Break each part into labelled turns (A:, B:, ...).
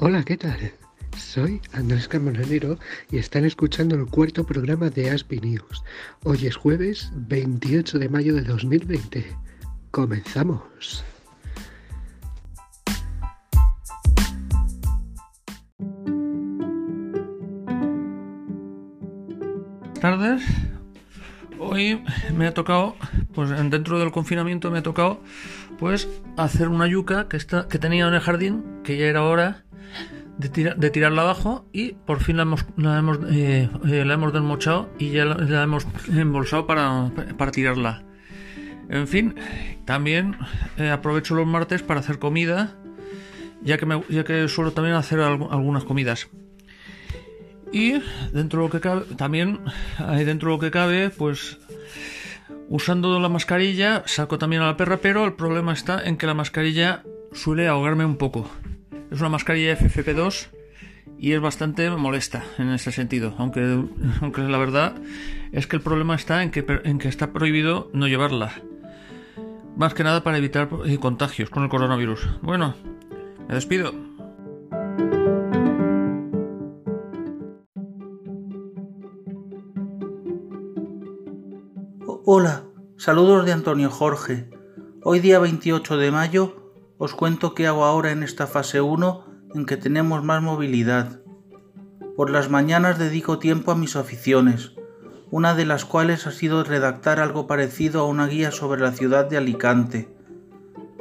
A: Hola, ¿qué tal? Soy Andrés Camonanero y están escuchando el cuarto programa de Aspi News. Hoy es jueves 28 de mayo de 2020. Comenzamos.
B: Tardes. Hoy me ha tocado, pues dentro del confinamiento me ha tocado, pues hacer una yuca que, está, que tenía en el jardín, que ya era hora de, tirarla abajo y por fin la hemos, la hemos, eh, eh, la hemos desmochado y ya la, hemos embolsado para, para, tirarla. En fin, también eh, aprovecho los martes para hacer comida, ya que, me, ya que suelo también hacer algunas comidas. Y dentro de lo que cabe, también dentro de lo que cabe, pues usando la mascarilla saco también a la perra, pero el problema está en que la mascarilla suele ahogarme un poco. Es una mascarilla FFP2 y es bastante molesta en ese sentido, aunque, aunque la verdad es que el problema está en que, en que está prohibido no llevarla. Más que nada para evitar eh, contagios con el coronavirus. Bueno, me despido.
C: Saludos de Antonio Jorge. Hoy día 28 de mayo os cuento qué hago ahora en esta fase 1 en que tenemos más movilidad. Por las mañanas dedico tiempo a mis aficiones, una de las cuales ha sido redactar algo parecido a una guía sobre la ciudad de Alicante,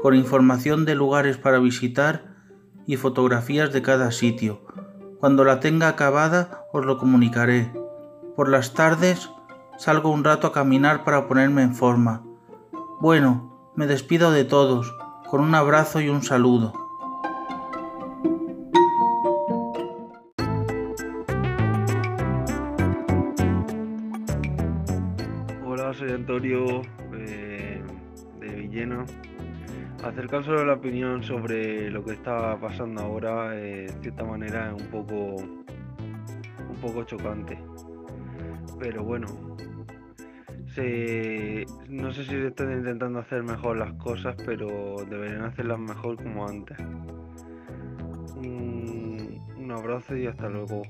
C: con información de lugares para visitar y fotografías de cada sitio. Cuando la tenga acabada os lo comunicaré. Por las tardes salgo un rato a caminar para ponerme en forma. Bueno, me despido de todos con un abrazo y un saludo.
D: Hola, soy Antonio de Villena. Acercar de la opinión sobre lo que está pasando ahora, de cierta manera, es un poco, un poco chocante. Pero bueno, no sé si están intentando hacer mejor las cosas, pero deberían hacerlas mejor como antes. Un, un abrazo y hasta luego.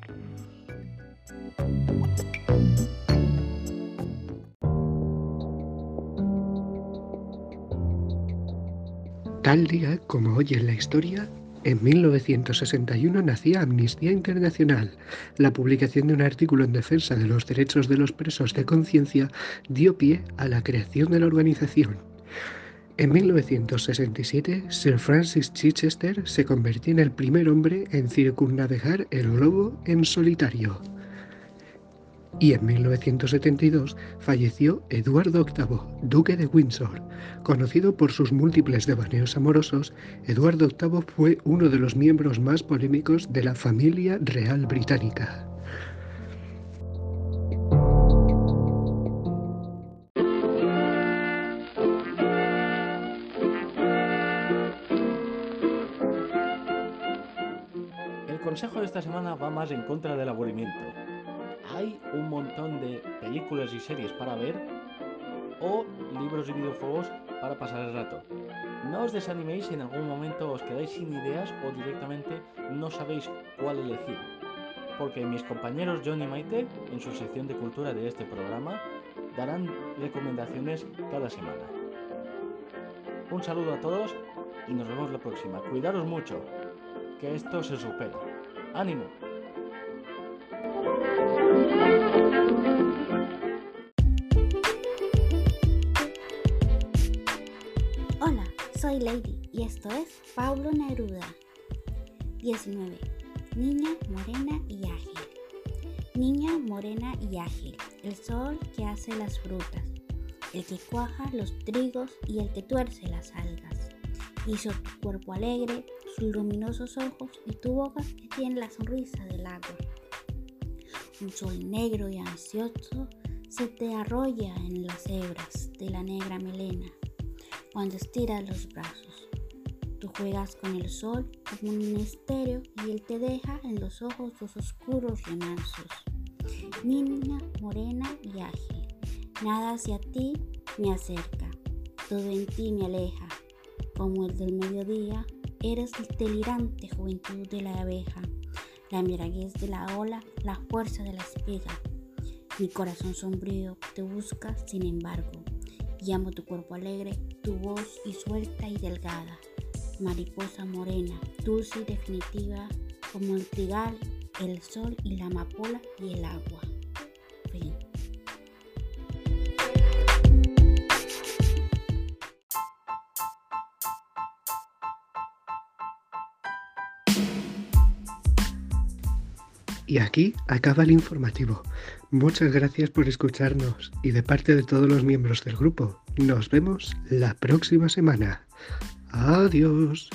A: Tal día como hoy en la historia, en 1961 nacía Amnistía Internacional. La publicación de un artículo en defensa de los derechos de los presos de conciencia dio pie a la creación de la organización. En 1967, Sir Francis Chichester se convirtió en el primer hombre en circunnavegar el globo en solitario y en 1972 falleció Eduardo VIII, duque de Windsor. Conocido por sus múltiples devaneos amorosos, Eduardo VIII fue uno de los miembros más polémicos de la familia real británica.
E: El consejo de esta semana va más en contra del aburrimiento hay un montón de películas y series para ver o libros y videojuegos para pasar el rato. No os desaniméis si en algún momento os quedáis sin ideas o directamente no sabéis cuál elegir, porque mis compañeros John y Maite, en su sección de cultura de este programa, darán recomendaciones cada semana. Un saludo a todos y nos vemos la próxima. Cuidaros mucho, que esto se supera. ¡Ánimo!
F: Soy Lady y esto es Pablo Neruda. 19. Niña morena y ágil. Niña morena y ágil, el sol que hace las frutas, el que cuaja los trigos y el que tuerce las algas. Hizo tu cuerpo alegre, sus luminosos ojos y tu boca que tiene la sonrisa del agua. Un sol negro y ansioso se te arrolla en las hebras de la negra melena cuando estiras los brazos. Tú juegas con el sol como un estéreo y él te deja en los ojos sus oscuros remansos. Niña, morena y ágil, nada hacia ti me acerca, todo en ti me aleja. Como el del mediodía, eres el delirante juventud de la abeja, la embriaguez de la ola, la fuerza de la espiga. Mi corazón sombrío te busca, sin embargo, y amo tu cuerpo alegre, tu voz y suelta y delgada mariposa morena, dulce y definitiva como el trigal, el sol y la amapola y el agua.
A: Y aquí acaba el informativo. Muchas gracias por escucharnos y de parte de todos los miembros del grupo, nos vemos la próxima semana. Adiós.